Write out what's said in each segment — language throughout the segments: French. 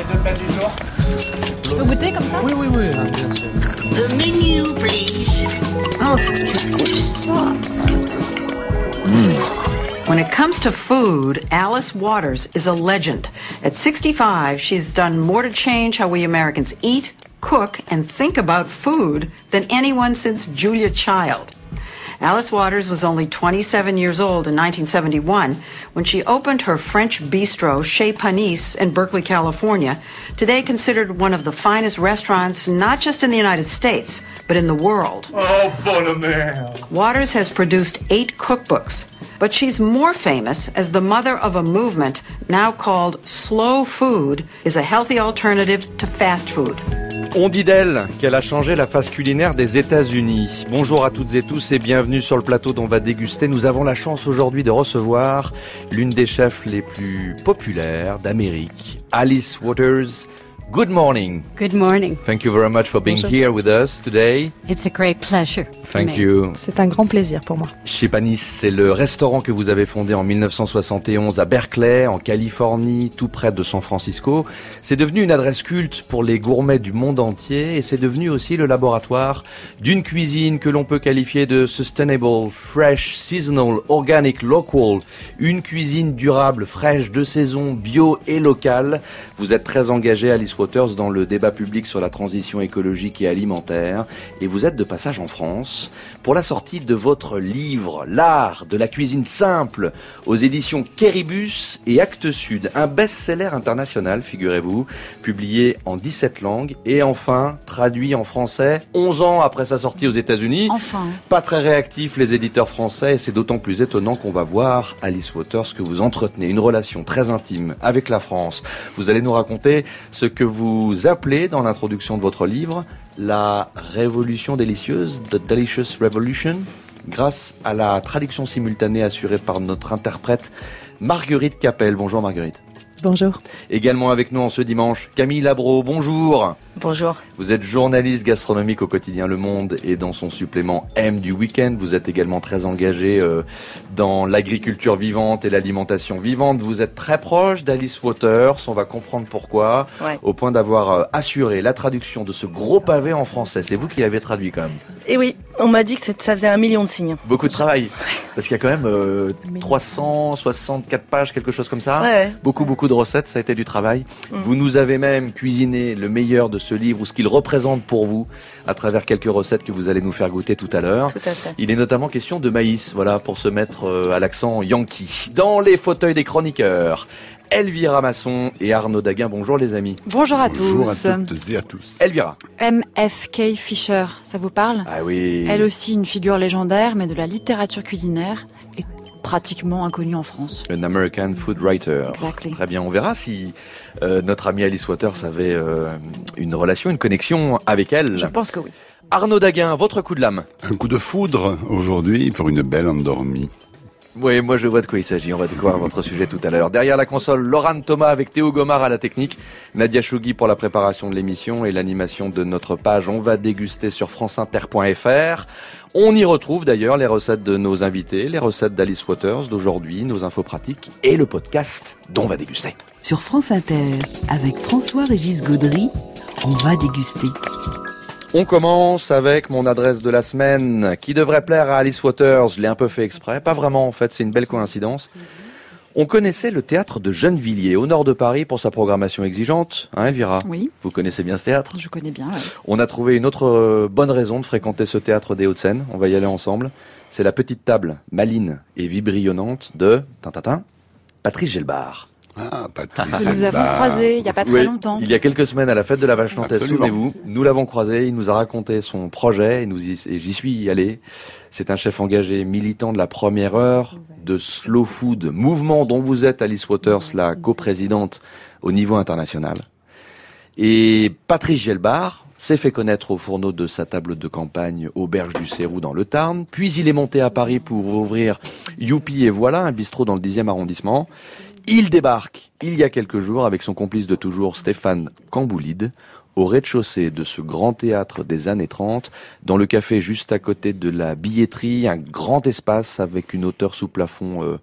les deux plats du jour. Je peux goûter comme ça Oui, oui, oui, hein, bien sûr. The menu, please. Oh, tu pousses ça. When it comes to food, Alice Waters is a legend. At 65, she's done more to change how we Americans eat, cook, and think about food than anyone since Julia Child. Alice Waters was only 27 years old in 1971 when she opened her French bistro, Chez Panisse, in Berkeley, California, today considered one of the finest restaurants not just in the United States, but in the world. Oh, bonne. Waters has produced eight cookbooks, but she's more famous as the mother of a movement now called Slow Food is a healthy alternative to fast food. On dit d'elle qu'elle a changé la face culinaire des États-Unis. Bonjour à toutes et tous et bienvenue sur le plateau dont on va déguster. Nous avons la chance aujourd'hui de recevoir l'une des chefs les plus populaires d'Amérique, Alice Waters. Good morning. Good morning. Thank you very much for being Bonjour. here with us today. It's a great pleasure. Thank you. C'est un grand plaisir pour moi. Chez Panis, c'est le restaurant que vous avez fondé en 1971 à Berkeley, en Californie, tout près de San Francisco. C'est devenu une adresse culte pour les gourmets du monde entier et c'est devenu aussi le laboratoire d'une cuisine que l'on peut qualifier de sustainable, fresh, seasonal, organic, local. Une cuisine durable, fraîche, de saison, bio et locale. Vous êtes très engagé, Alice Waters, dans le débat public sur la transition écologique et alimentaire et vous êtes de passage en France pour la sortie de votre livre L'art de la cuisine simple aux éditions Kéribus et Actes Sud, un best-seller international, figurez-vous, publié en 17 langues et enfin traduit en français 11 ans après sa sortie aux États-Unis. Enfin. Pas très réactifs les éditeurs français et c'est d'autant plus étonnant qu'on va voir, Alice Waters, que vous entretenez une relation très intime avec la France. Vous allez nous raconter ce que vous appelez dans l'introduction de votre livre la révolution délicieuse, The Delicious Revolution, grâce à la traduction simultanée assurée par notre interprète Marguerite Capel. Bonjour Marguerite. Bonjour. Également avec nous en ce dimanche, Camille Labro. Bonjour. Bonjour. Vous êtes journaliste gastronomique au quotidien Le Monde et dans son supplément M du week-end. Vous êtes également très engagé euh, dans l'agriculture vivante et l'alimentation vivante. Vous êtes très proche d'Alice Waters. On va comprendre pourquoi. Ouais. Au point d'avoir euh, assuré la traduction de ce gros pavé en français. C'est vous qui l'avez traduit quand même. Et oui, on m'a dit que ça faisait un million de signes. Beaucoup de travail. Parce qu'il y a quand même euh, 364 pages, quelque chose comme ça. Ouais. Beaucoup, beaucoup de recettes, ça a été du travail. Mm. Vous nous avez même cuisiné le meilleur de ce livre ou ce qu'il représente pour vous à travers quelques recettes que vous allez nous faire goûter tout à l'heure. Il est notamment question de maïs, voilà, pour se mettre euh, à l'accent yankee. Dans les fauteuils des chroniqueurs, Elvira Masson et Arnaud Daguin. Bonjour les amis. Bonjour à Bonjour tous. à toutes et à tous. Elvira. MFK Fisher, ça vous parle? Ah oui. Elle aussi une figure légendaire, mais de la littérature culinaire et pratiquement inconnue en France. An American Food Writer. Exactly. Très bien, on verra si euh, notre amie Alice Waters avait euh, une relation, une connexion avec elle. Je pense que oui. Arnaud Daguin, votre coup de lame. Un coup de foudre aujourd'hui pour une belle endormie. Oui, moi je vois de quoi il s'agit. On va découvrir votre sujet tout à l'heure. Derrière la console, Laurent Thomas avec Théo Gomard à la technique, Nadia Chougui pour la préparation de l'émission et l'animation de notre page. On va déguster sur franceinter.fr. On y retrouve d'ailleurs les recettes de nos invités, les recettes d'Alice Waters d'aujourd'hui, nos infos pratiques et le podcast dont on va déguster. Sur France Inter, avec François-Régis Gaudry, on va déguster. On commence avec mon adresse de la semaine qui devrait plaire à Alice Waters. Je l'ai un peu fait exprès. Pas vraiment en fait, c'est une belle coïncidence. On connaissait le théâtre de Gennevilliers au nord de Paris pour sa programmation exigeante. Hein Elvira? Oui, Vous connaissez bien ce théâtre? Je connais bien. ouais. On a trouvé une autre euh, bonne raison de fréquenter ce théâtre des Hauts-de-Seine. On va y aller ensemble. C'est la petite table maline et vibrillonnante de tintatin, Patrice Gelbar. Ah, Patrick. Que nous avons Bah, croisé il n'y a pas très Oui, longtemps. Il y a quelques semaines à la fête de la Vache Nantaise, souvenez-vous. Nous l'avons croisé, il nous a raconté son projet et, nous y- et j'y suis allé. C'est un chef engagé, militant de la première heure de Slow Food, mouvement dont vous êtes, Alice Waters, la coprésidente au niveau international. Et Patrice Gelbar s'est fait connaître au fourneau de sa table de campagne Auberge du Cérou dans le Tarn. Puis il est monté à Paris pour ouvrir Youpi et voilà, un bistrot dans le 10e arrondissement. Il débarque il y a quelques jours avec son complice de toujours Stéphane Camboulide au rez-de-chaussée de ce grand théâtre des années 30, dans le café juste à côté de la billetterie, un grand espace avec une hauteur sous plafond euh,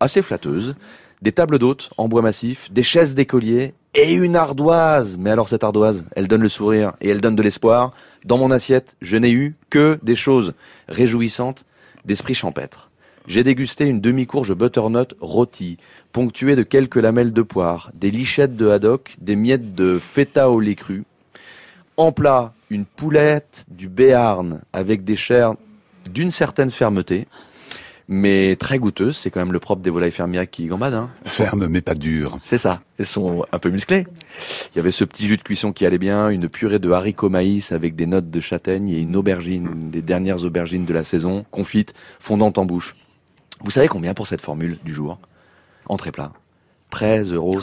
assez flatteuse, des tables d'hôtes en bois massif, des chaises d'écoliers et une ardoise. Mais alors cette ardoise, elle donne le sourire et elle donne de l'espoir. Dans mon assiette, je n'ai eu que des choses réjouissantes d'esprit champêtre. J'ai dégusté une demi-courge butternut rôtie, ponctuée de quelques lamelles de poire, des lichettes de haddock, des miettes de feta au lait cru. En plat, une poulette du Béarn avec des chairs d'une certaine fermeté, mais très goûteuse. C'est quand même le propre des volailles fermières qui gambadent. Hein. Ferme mais pas dure. C'est ça. Elles sont un peu musclées. Il y avait ce petit jus de cuisson qui allait bien, une purée de haricots maïs avec des notes de châtaigne et une aubergine, des dernières aubergines de la saison, confite, fondante en bouche. Vous savez combien pour cette formule du jour? Entrée plat. 13,50 euros.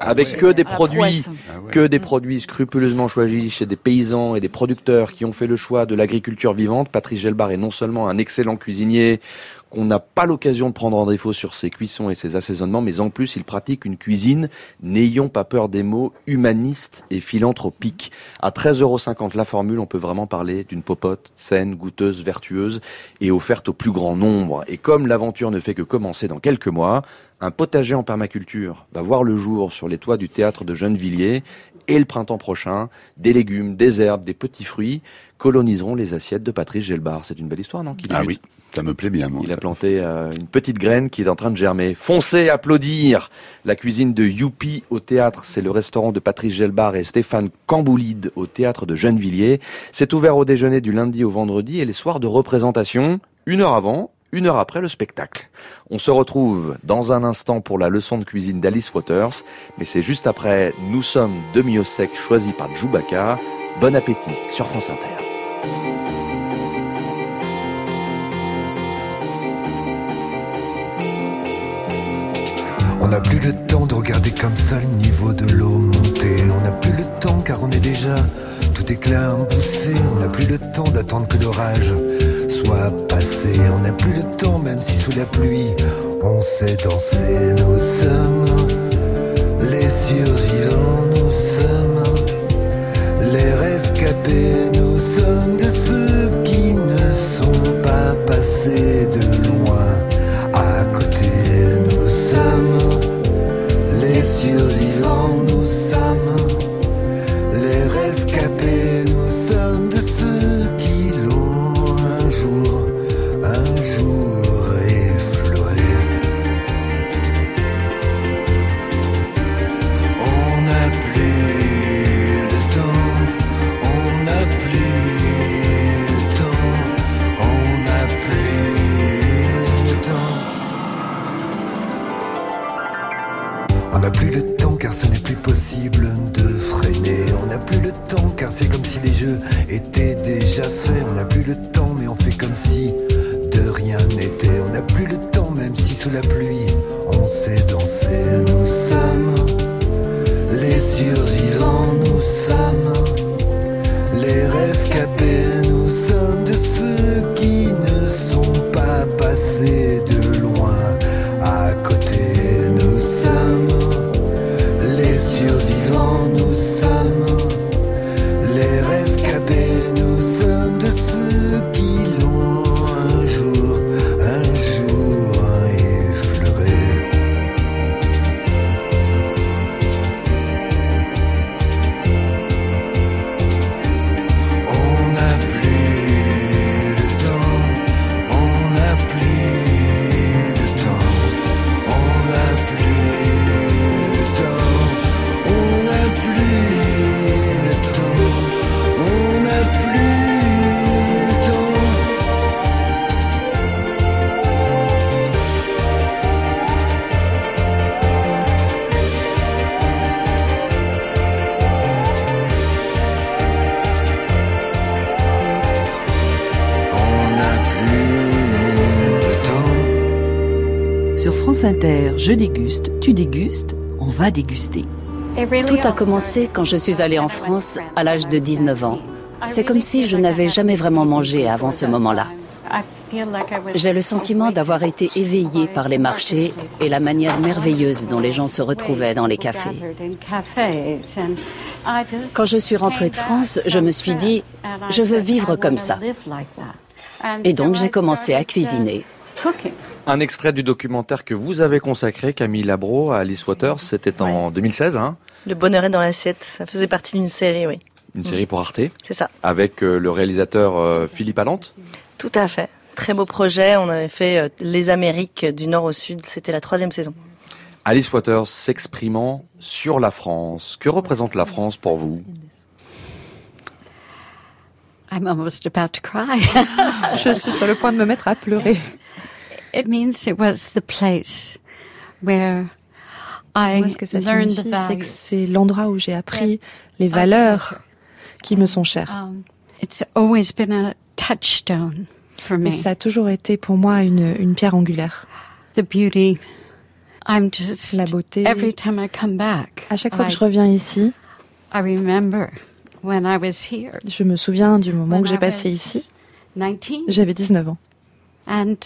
Avec que des Ah, produits. Ah ouais. que des produits scrupuleusement choisis chez des paysans et des producteurs qui ont fait le choix de l'agriculture vivante. Patrice Gelbar est non seulement un excellent cuisinier qu'on n'a pas l'occasion de prendre en défaut sur ses cuissons et ses assaisonnements, mais en plus il pratique une cuisine, n'ayons pas peur des mots, humaniste et philanthropique. À 13,50 euros la formule, on peut vraiment parler d'une popote saine, goûteuse, vertueuse et offerte au plus grand nombre. Et comme l'aventure ne fait que commencer dans quelques mois, un potager en permaculture va voir le jour sur les toits du théâtre de Gennevilliers et le printemps prochain, des légumes, des herbes, des petits fruits coloniseront les assiettes de Patrice Gelbar. C'est une belle histoire, non Ah oui, ça me plaît bien, moi. il a planté euh, une petite graine qui est en train de germer. Foncez applaudir La cuisine de Youpi au théâtre, c'est le restaurant de Patrice Gelbar et Stéphane Camboulide au théâtre de Gennevilliers. C'est ouvert au déjeuner du lundi au vendredi et les soirs de représentation, une heure avant, une heure après le spectacle. On se retrouve dans un instant pour la leçon de cuisine d'Alice Waters, mais c'est juste après Nous sommes demi au sec choisi par Djoubaka. Bon appétit sur France Inter. On n'a plus le temps de regarder comme ça le niveau de l'eau monter. On n'a plus le temps car on est déjà tout éclat boussé. On n'a plus le temps d'attendre que l'orage soit passé. On n'a plus le temps même si sous la pluie on sait danser. Nous sommes les survivants, nous sommes les rescapés. Nous c'est comme si les jeux étaient déjà faits. On n'a plus le temps mais on fait comme si de rien n'était. On n'a plus le temps même si sous la pluie on sait danser. Nous sommes les survivants, nous sommes les rescapés. Nous sommes de ceux je déguste, tu dégustes, on va déguster. Tout a commencé quand je suis allée en France à l'âge de 19 ans. C'est comme si je n'avais jamais vraiment mangé avant ce moment-là. J'ai le sentiment d'avoir été éveillée par les marchés et la manière merveilleuse dont les gens se retrouvaient dans les cafés. Quand je suis rentrée de France, je me suis dit, je veux vivre comme ça. Et donc j'ai commencé à cuisiner. Un extrait du documentaire que vous avez consacré, Camille Labro, à Alice Waters, c'était en 2016, hein Le bonheur est dans l'assiette, ça faisait partie d'une série, oui. Une série pour Arte C'est ça. Avec euh, le réalisateur euh, Philippe Allante Tout à fait. Très beau projet. On avait fait euh, les Amériques du nord au sud. C'était la troisième saison. Alice Waters s'exprimant sur la France. Que représente la France pour vous? I'm almost about to cry. Je suis sur le point de me mettre à pleurer. It means it was the place where I Moi, ce que ça learned the signifie, c'est que c'est l'endroit où j'ai appris les valeurs qui me sont chères. Um, it's always been a touchstone for me. Ça a toujours été pour moi une, une pierre angulaire. The beauty. I'm just La beauté. every time I come back. À chaque fois que I- je reviens ici, I remember when I was here. je me souviens du moment when que j'ai passé ici. 19. J'avais 19 ans. And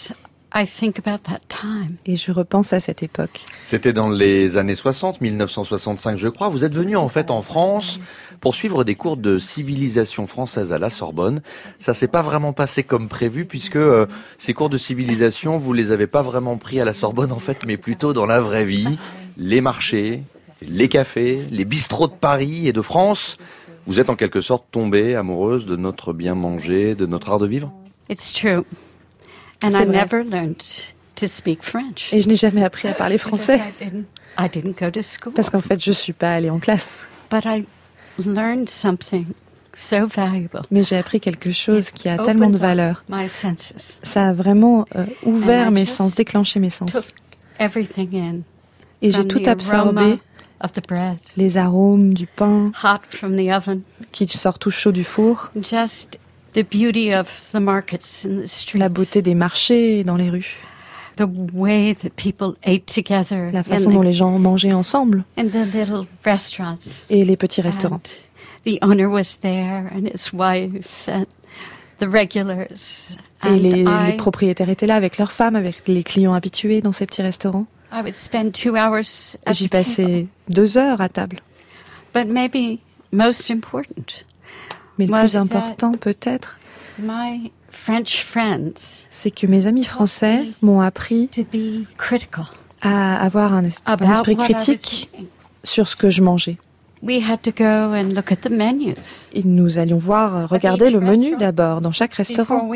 I think about that time. Et je repense à cette époque. C'était dans les années 60, 1965 je crois. Vous êtes venu en fait en France pour suivre des cours de civilisation française à la Sorbonne. Ça s'est pas vraiment passé comme prévu puisque euh, ces cours de civilisation, vous les avez pas vraiment pris à la Sorbonne en fait, mais plutôt dans la vraie vie. Les marchés, les cafés, les bistrots de Paris et de France. Vous êtes en quelque sorte tombée amoureuse de notre bien manger, de notre art de vivre? It's true. And C'est I vrai. never learned to speak French. Et je n'ai jamais appris à parler français. Because I didn't, I didn't go to school. Parce qu'en fait, je suis pas allée en classe. But I learned something so valuable. Mais j'ai appris quelque chose qui a tellement de valeur. My senses. Ça a vraiment euh, ouvert And mes sens, déclenché mes sens. Took everything in. Et j'ai from tout the absorbé, aroma of the bread, les arômes du pain hot from the oven, qui sort tout chaud du four, just the beauty of the markets and the streets, la beauté des marchés dans les rues, the way that people ate together la in façon the- dont les gens mangeaient ensemble in the little restaurants. et les petits restaurants. And the owner was there and his wife and the regulars. Et And les, I, les propriétaires étaient là avec leurs femmes, avec les clients habitués dans ces petits restaurants. I would spend two hours J'y passais deux heures à table. But maybe most important, Mais le plus important peut-être, c'est que mes amis français m'ont appris to be critical à avoir un, esprit critique sur ce que je mangeais. We had to go and look at the menus. Et nous allions voir, regarder le menu d'abord dans chaque restaurant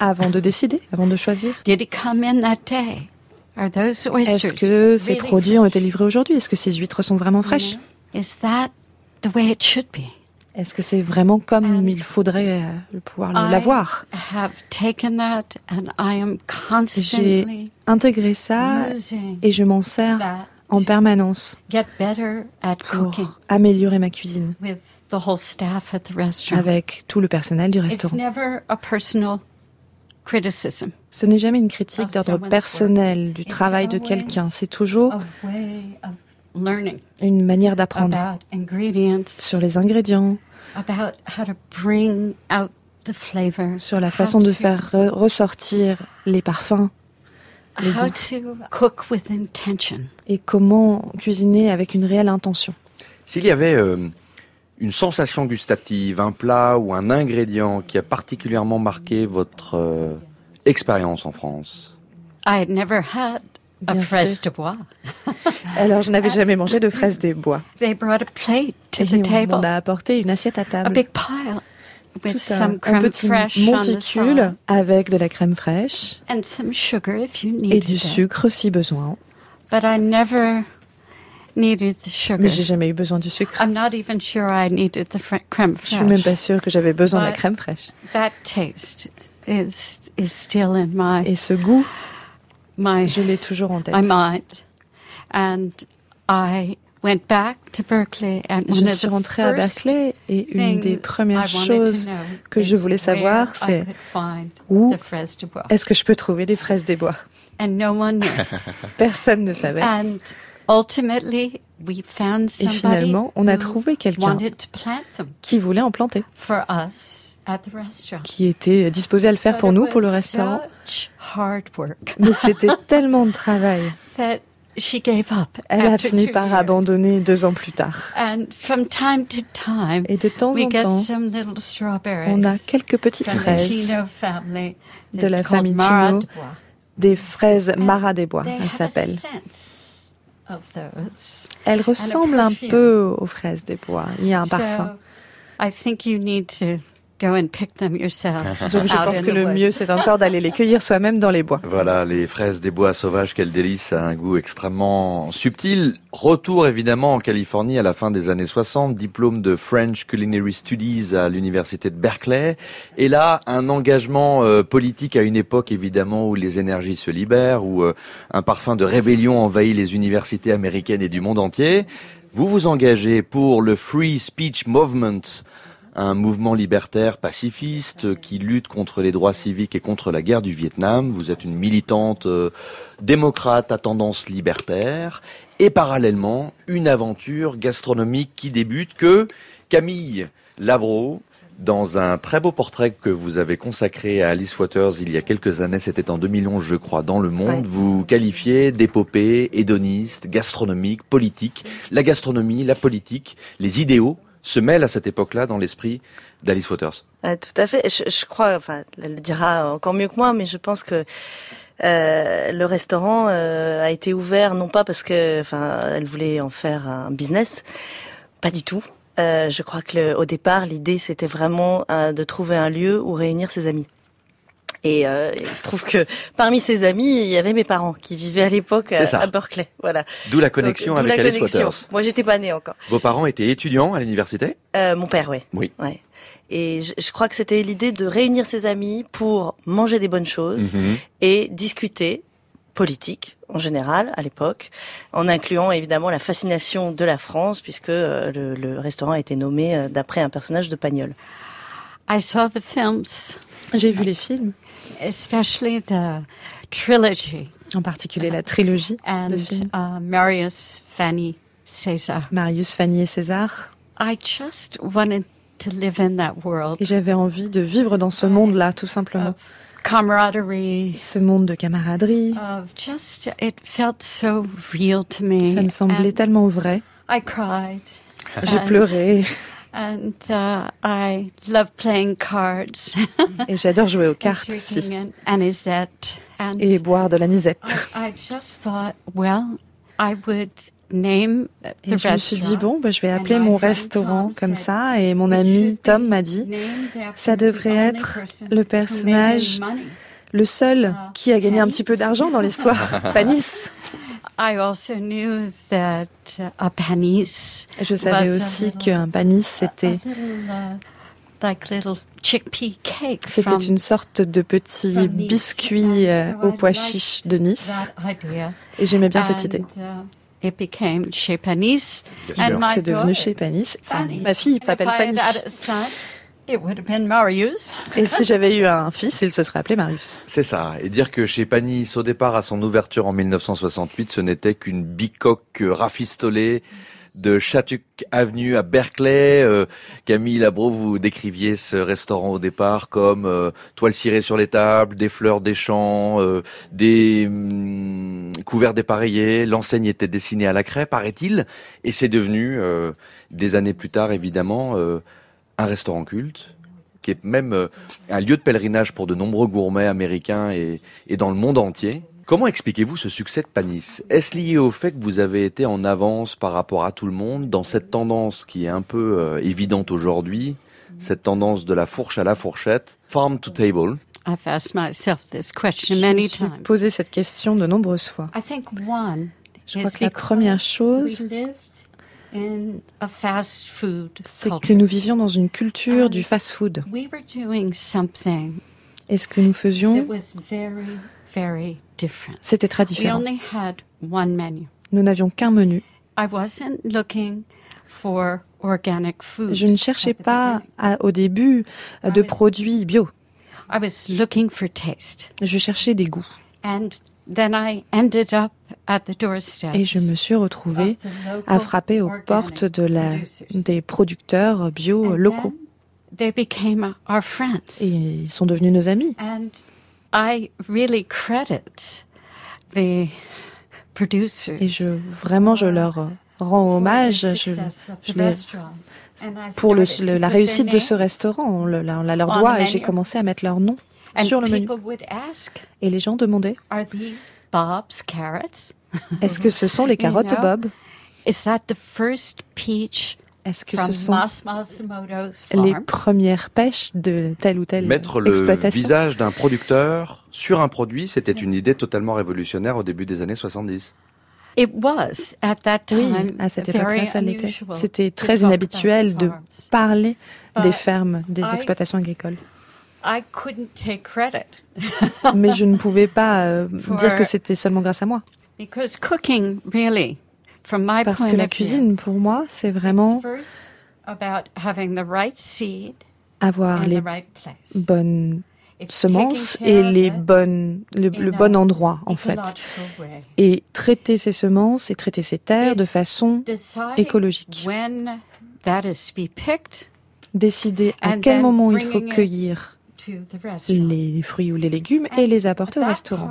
avant de décider, avant de choisir. Est-ce que ces produits ont été livrés aujourd'hui? Est-ce que ces huîtres sont vraiment fraîches? Est-ce que c'est vraiment comme il faudrait pouvoir l'avoir? have taken that and I am J'ai constantly intégré ça et je m'en sers en permanence get better at cooking pour améliorer ma cuisine with the whole staff at the restaurant. avec tout le personnel du restaurant. never a personal criticism. Ce n'est jamais une critique d'ordre personnel du travail de quelqu'un, c'est toujours Une manière d'apprendre about ingredients, sur les ingrédients, about how to bring out the flavor, sur la façon de to- faire re- ressortir les parfums les how goûts. to cook with intention. et comment cuisiner avec une réelle intention. S'il y avait euh, une sensation gustative, un plat ou un ingrédient qui a particulièrement marqué votre euh, expérience en France? I had never had a Bien fraise sûr. de bois. Alors, je n'avais jamais mangé de fraises des bois. They brought a plate to the on table, m'en a apporté une assiette à a table. big pile with Tout some un, un crème petit fraîche on monticule avec de la crème fraîche and some sugar if you et du sucre si besoin. But I never needed the sugar. Mais j'ai jamais eu besoin du sucre. I'm not even sure I needed the crème Je suis même fraîche. pas sûre que j'avais besoin de la crème fraîche. That taste is is still in my Et ce goût, my je l'ai toujours en tête. my mind. And I went back to Berkeley and Je suis the rentrée à Berkeley et une des premières choses que je is voulais savoir, c'est où est-ce que je peux trouver des fraises des bois? And no one knew. Personne ne savait. and ultimately, we found Et finalement, on a trouvé quelqu'un wanted to plant them qui voulait en planter, qui était disposé à le faire pour nous, pour le restaurant. Mais c'était tellement de travail. that she gave up. Elle a fini par abandonner deux ans plus tard. And from time to time, Et de temps we en get temps, some little strawberries on a quelques petites fraises de la famille Chino. des fraises Mara des Bois, elles s'appellent. Elles ressemblent un peu aux fraises des bois. Il y a un parfum. Go and pick them yourself. Je, pense que the le woods. mieux, c'est encore d'aller les cueillir soi-même dans les bois. Voilà, les fraises des bois sauvages, quel délice, ça a un goût extrêmement subtil. Retour évidemment en Californie à la fin des années 60, diplôme de French Culinary Studies à l'université de Berkeley. Et là, un engagement euh, politique à une époque évidemment où les énergies se libèrent, où euh, un parfum de rébellion envahit les universités américaines et du monde entier. Vous vous engagez pour le Free Speech Movement, un mouvement libertaire pacifiste qui lutte contre les droits civiques et contre la guerre du Vietnam. Vous êtes une militante euh, démocrate à tendance libertaire et parallèlement une aventure gastronomique qui débute que Camille Labro dans un très beau portrait que vous avez consacré à Alice Waters il y a quelques années, c'était en 2011 je crois, dans Le Monde, vous qualifiez d'épopée hédoniste, gastronomique, politique. La gastronomie, la politique, les idéaux se mêlent à cette époque-là dans l'esprit d'Alice Waters. Tout à fait. Je crois, enfin, elle le dira encore mieux que moi, mais je pense que euh, le restaurant euh, a été ouvert non pas parce que, enfin, elle voulait en faire un business, pas du tout. Euh, je crois que le- au départ, l'idée c'était vraiment euh, de trouver un lieu où réunir ses amis. Et euh, il se trouve que parmi ses amis, il y avait mes parents qui vivaient à l'époque à, à Berkeley. Voilà. D'où la connexion Donc, avec la Alice connexion. Waters. Moi, j'étais pas née encore. Vos parents étaient étudiants à l'université Euh, mon père. Oui. Ouais. Et je, je crois que c'était l'idée de réunir ses amis pour manger des bonnes choses Mhm. et discuter politique en général à l'époque, en incluant évidemment la fascination de la France puisque euh, le, le restaurant a été nommé euh, d'après un personnage de Pagnol. I saw the films. J'ai vu les films. Especially the trilogy. En particulier la trilogie and de films. uh, Marius, Fanny, César. Marius, Fanny et César. I just wanted to live in that world. Et j'avais envie de vivre dans ce monde-là, tout simplement. Camaraderie. Ce monde de camaraderie. Of just, it felt so real to me. Ça me semblait and tellement vrai. I cried. J'ai pleuré. And uh, I love playing cards. Et j'adore jouer aux cartes aussi. Et boire de l'anisette. I, I just thought, well, I would name the Et je me suis dit, bon, bah, je vais appeler mon restaurant comme ça. Et mon ami Tom m'a dit, ça devrait être le personnage, le seul qui a gagné un petit peu d'argent dans l'histoire. Panis. I also knew that a panis Et je savais was a aussi little- qu'un panis, c'était uh, like little chickpea cake c'était une sorte de petit biscuit euh, I pois liked chiches de Nice. that idea. Et j'aimais bien cette idée. uh, it became chez Panis. C'est devenu chez Panis. Enfin, ma fille s'appelle Fanny. Had a son, it would have been Marius. Et si j'avais eu un fils, il se serait appelé Marius. C'est ça. Et dire que chez Panis, au départ, à son ouverture en 1968, ce n'était qu'une bicoque rafistolée de Chatuc Avenue à Berkeley. Euh, Camille Labro, vous décriviez ce restaurant au départ comme euh, toile cirée sur les tables, des fleurs des champs, euh, des hum, couverts dépareillés. L'enseigne était dessinée à la craie, paraît-il. Et c'est devenu, euh, des années plus tard, évidemment, euh, un restaurant culte qui est même euh, un lieu de pèlerinage pour de nombreux gourmets américains et, et dans le monde entier. Comment expliquez-vous ce succès de Panis? Est-ce lié au fait que vous avez été en avance par rapport à tout le monde dans cette tendance qui est un peu euh, évidente aujourd'hui, cette tendance de la fourche à la fourchette, farm to table? I've asked myself this question Je me many suis times. posé cette question de nombreuses fois. I think one Je is crois que la première chose, c'est que nous vivions dans une culture du fast-food. We were doing something Et ce que nous faisions, was very, very different. c'était très We différent. only had one menu. Nous n'avions qu'un menu. I wasn't looking for organic food. Je ne cherchais pas à- au début de produits bio. I was looking for taste. Je cherchais des goûts. And then I ended up at the doorsteps. Et je me suis retrouvée à frapper aux portes de la, des producteurs bio locaux. then They became our friends. Et ils sont devenus nos amis. And I really credit the producers Et je, vraiment, je leur rends hommage je, les- pour le- la réussite de ce restaurant. On, la- on la leur doit et j'ai commencé à mettre leur nom. Sur le menu. Et les gens demandaient Are these Bob's carrots? Est-ce que ce sont les carottes de Bob? Is that the first peach Est-ce que from ce sont les premières pêches de telle ou telle Mettre le exploitation? visage d'un producteur sur un produit, c'était une idée totalement révolutionnaire au début des années 70. It was at that Oui, time à cette very époque-là, ça l'était. unusual C'était to très talk inhabituel about de farms. parler des fermes, des I- exploitations agricoles. I couldn't take credit Mais je ne pouvais pas euh, dire que c'était seulement grâce à moi. because cooking really, from my Parce point que la cuisine, pour moi, c'est vraiment it's first about having the right seed avoir les the right place. bonnes semences et les bonnes, le, bon endroit, en fait. Et traiter ces semences et traiter ces terres de façon écologique. When that is to be picked Décider à quel moment il faut cueillir. Les fruits ou les légumes et les apporter au restaurant.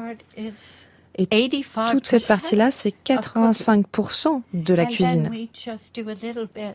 Et 85% toute cette partie-là, c'est 85% de la cuisine.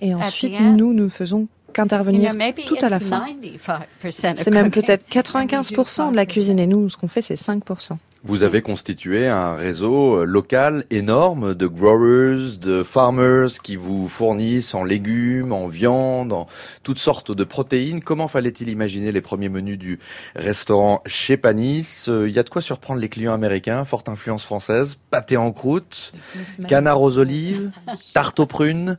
Et ensuite, nous, nous faisons qu'intervenir tout à la fin. 95% of C'est même peut-être and we do 95% de la 5%. cuisine et nous, ce qu'on fait, c'est 5%. Vous avez constitué un réseau euh, local énorme de growers, de farmers qui vous fournissent en légumes, en viande, en toutes sortes de protéines. Comment fallait-il imaginer les premiers menus du restaurant chez Panis? Euh, Il y a de quoi surprendre les clients américains, forte influence française, pâté en croûte, canard aux olives, tarte aux prunes.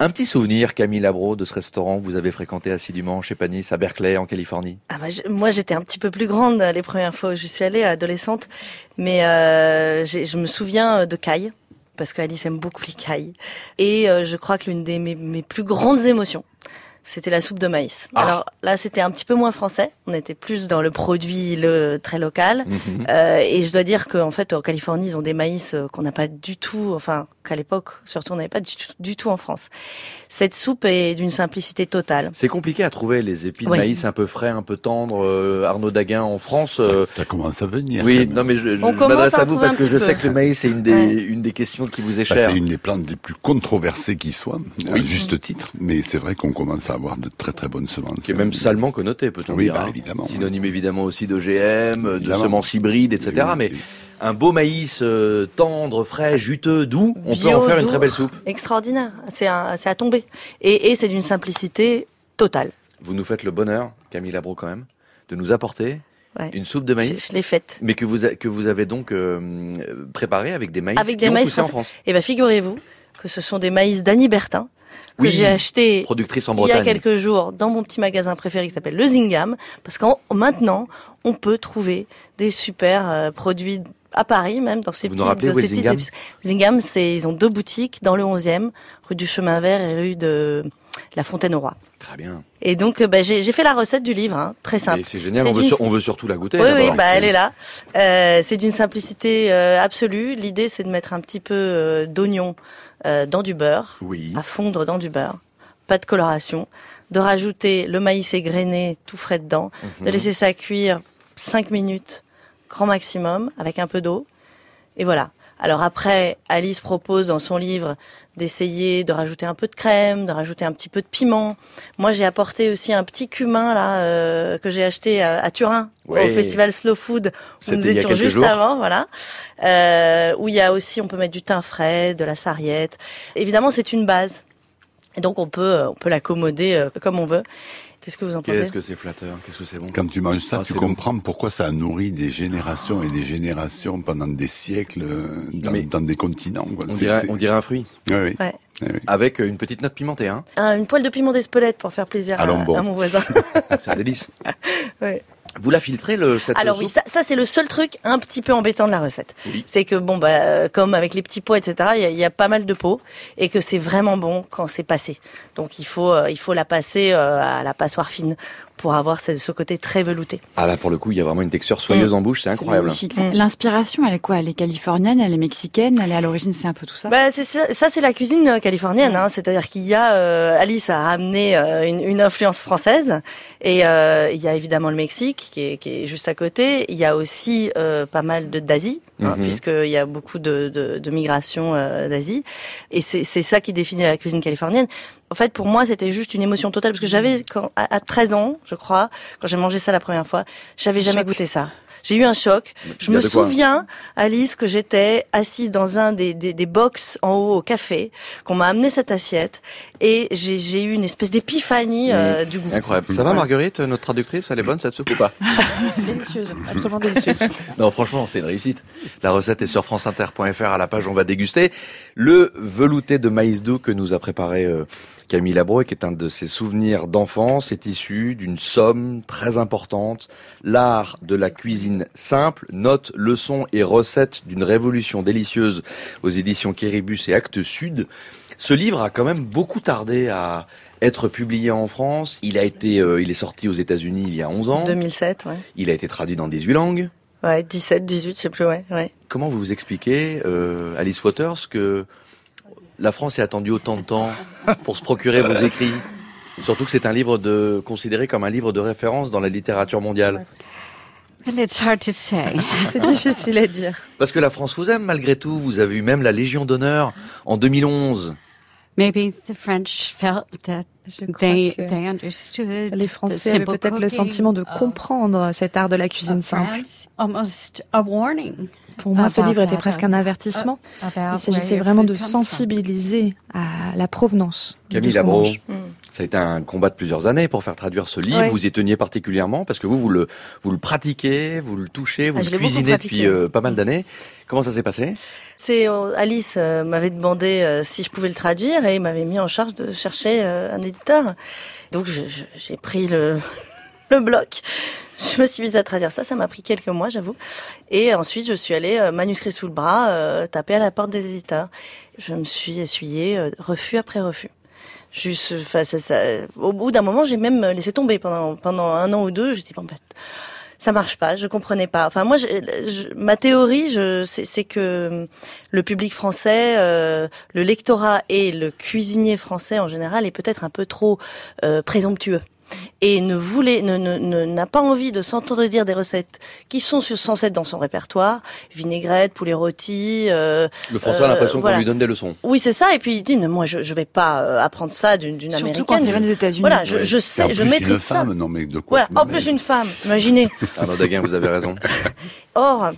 Un petit souvenir, Camille Labro, de ce restaurant que vous avez fréquenté assidûment chez Panis à Berkeley, en Californie? Ah bah, je- moi, j'étais un petit peu plus grande euh, les premières fois où je suis allée, adolescente. Mais euh, je me souviens euh, de cailles, parce qu'Alice aime beaucoup les cailles. Et euh, je crois que l'une des mes, mes plus grandes émotions, c'était la soupe de maïs. Ah. Alors là, c'était un petit peu moins français. On était plus dans le produit le très local. Mhm. Euh, et je dois dire qu'en fait, en Californie, ils ont des maïs euh, qu'on n'a pas du tout, enfin, qu'à l'époque, surtout, on n'avait pas du, tout- du tout en France. Cette soupe est d'une simplicité totale. C'est compliqué à trouver les épis de Oui. maïs un peu frais, un peu tendres. euh, Arnaud Daguin en France. Ça, euh, ça commence à venir. Oui, non mais je, m'adresse à vous parce que je peu. sais que le maïs c'est une des Ouais. une des questions qui vous est Bah, c'est une des plantes les plus controversées qui soient, à juste titre. Mais c'est vrai qu'on commence à avoir de très très bonnes semences. qui est même salement connotée, peut-on Oui, dire. bah, hein. évidemment. Synonyme évidemment aussi d'OGM, de semences hybrides, etc. Oui, mais oui. un beau maïs euh, tendre, frais, juteux, doux, on peut en faire une très belle soupe. Extraordinaire. C'est un- c'est à tomber. Et, et c'est d'une simplicité totale. Vous nous faites le bonheur, Camille Labro quand même, de nous apporter Ouais. une soupe de maïs, je l'ai faite. mais que vous a- que vous avez donc euh, préparée avec des maïs Avec qui des ont maïs poussé en français. France. Et ben figurez-vous que ce sont des maïs d'Annie Bertin que Oui, j'ai acheté Productrice en il y a quelques jours dans mon petit magasin préféré qui s'appelle le Zingam, parce qu'en maintenant on peut trouver des super euh, produits à Paris même dans ces Vous nous petits, rappelez dans ces petites Zingam? épices. Zingam, c'est ils ont deux boutiques dans le 11e, rue du Chemin Vert et rue de la Fontaine au Roi. Très bien. Et donc euh, bah, j'ai fait la recette du livre, hein, très simple. C'est génial, on veut, d'une- sur- on veut surtout la goûter. Oui, oui, bah, elle est là. Euh, c'est d'une simplicité euh, absolue. L'idée, c'est de mettre un petit peu euh, d'oignon dans du beurre, Oui. à fondre dans du beurre, pas de coloration, de rajouter le maïs égrené tout frais dedans, Mhm. de laisser ça cuire 5 minutes, grand maximum, avec un peu d'eau. Et voilà. Alors après, Alice propose dans son livre d'essayer de rajouter un peu de crème, de rajouter un petit peu de piment. Moi, j'ai apporté aussi un petit cumin là euh, que j'ai acheté à, à Turin au festival Slow Food où nous étions juste jours. avant, voilà. Euh, où il y a aussi, on peut mettre du thym frais, de la sarriette. Évidemment, c'est une base. Et donc on peut euh, on peut l'accommoder comme on veut. Qu'est-ce que vous en pensez Qu'est-ce que c'est flatteur, qu'est-ce que c'est bon? Quand tu manges ça, Ah, tu bon. comprends pourquoi ça a nourri des générations et des générations pendant des siècles euh, dans, Mais- dans des continents. quoi. On dirait, c'est- on dirait un fruit. Oui, oui. Ouais. Oui, oui. Avec une petite note pimentée, hein. Ah, Une poêle de piment d'Espelette pour faire plaisir à, Allons bon. à mon voisin. C'est un délice. Ouais. Vous la filtrez, le, cette Alors oui, ça, ça, c'est le seul truc un petit peu embêtant de la recette. Oui. C'est que bon bah comme avec les petits pots etc. Il y, y a pas mal de pots et que c'est vraiment bon quand c'est passé. Donc il faut euh, il faut la passer euh, à la passoire fine pour avoir ce, ce côté très velouté. Ah là, pour le coup, il y a vraiment une texture soyeuse Mm. en bouche, c'est incroyable. magnifique, ça. Mm. L'inspiration, elle est quoi? Elle est californienne, elle est mexicaine, elle est à l'origine, c'est un peu tout ça? Bah c'est ça, ça, c'est la cuisine euh, californienne, hein. c'est-à-dire qu'il y a euh, Alice a amené euh, une, une influence française et euh, il y a évidemment le Mexique qui est, qui est juste à côté. Il y a aussi euh, pas mal de d'Asie hein, Mhm. puisqu'il y a beaucoup de, de, de migration euh, d'Asie. Et c'est c'est ça qui définit la cuisine californienne. En fait, pour moi, c'était juste une émotion totale, parce que j'avais, quand, à, à 13 ans, je crois, quand j'ai mangé ça la première fois, j'avais jamais goûté ça. J'ai eu un choc. Je me souviens, Alice, que j'étais assise dans un des, des, des box en haut au café, qu'on m'a amené cette assiette, et j'ai j'ai eu une espèce d'épiphanie euh, du goût. Incroyable. Ça va, Marguerite, notre traductrice Elle est bonne, cette soupe ou pas? Délicieuse, absolument délicieuse. Non, franchement, c'est une réussite. La recette est sur franceinter.fr à la page On va déguster. Le velouté de maïs doux que nous a préparé euh, Camille Labro et qui est un de ses souvenirs d'enfance est issu d'une somme très importante. L'art de la cuisine simple, notes, leçons et recettes d'une révolution délicieuse aux éditions Kéribus et Actes Sud. Ce livre a quand même beaucoup tardé à être publié en France. Il a été, euh, il est sorti aux États-Unis il y a 11 ans. 2007, ouais. Il a été traduit dans 18 langues. Ouais, 17, 18, je sais plus, ouais, ouais. Comment vous vous expliquez, euh, Alice Waters, que la France ait attendu autant de temps pour se procurer vos écrits Surtout que c'est un livre de, considéré comme un livre de référence dans la littérature mondiale. Well, it's hard to say. C'est difficile à dire. Parce que la France vous aime malgré tout. Vous avez eu même la Légion d'honneur en 2011. Maybe the French felt that crois they, que they understood Les the Français avaient peut-être le sentiment de comprendre cet art de la cuisine simple. France, almost a warning. Pour moi, ce about livre était that, presque uh, un avertissement. about Il s'agissait where your vraiment de sensibiliser à la provenance de Camille ce Labro, mange. ça a été un combat de plusieurs années pour faire traduire ce livre. Ouais. Vous y teniez particulièrement parce que vous, vous le, vous le pratiquez, vous le touchez, vous Ah, le cuisinez depuis euh, pas mal d'années. Comment ça s'est passé? C'est euh, Alice euh, m'avait demandé euh, si je pouvais le traduire et m'avait mis en charge de chercher euh, un éditeur. Donc j'ai pris le, le bloc. Je me suis mise à traduire ça. Ça m'a pris quelques mois, j'avoue. Et ensuite, je suis allée euh, manuscrit sous le bras, euh, taper à la porte des éditeurs. Je me suis essuyée euh, refus après refus. Juste face à ça. Au bout d'un moment, j'ai même laissé tomber pendant pendant un an ou deux. Je dis bon ben ça marche pas, je comprenais pas. Enfin moi, je, je- ma théorie, je, c'est, que le public français, euh, le lectorat et le cuisinier français en général est peut-être un peu trop euh, présomptueux et ne voulait, ne, ne- ne- n'a pas envie de s'entendre dire des recettes qui sont sur- censées être dans son répertoire, vinaigrette, poulet rôti. euh, Le Français a euh, l'impression voilà. qu'on lui donne des leçons. Oui, c'est ça. Et puis il dit, mais moi, je, je vais pas euh, apprendre ça d'une, d'une Surtout américaine. quand Je- des États-Unis. Voilà, je, Ouais. je sais, en je plus, maîtrise une ça. femme, non mais de quoi Voilà, en plus une femme, imaginez. Arnaud Daguin, vous avez raison. Or,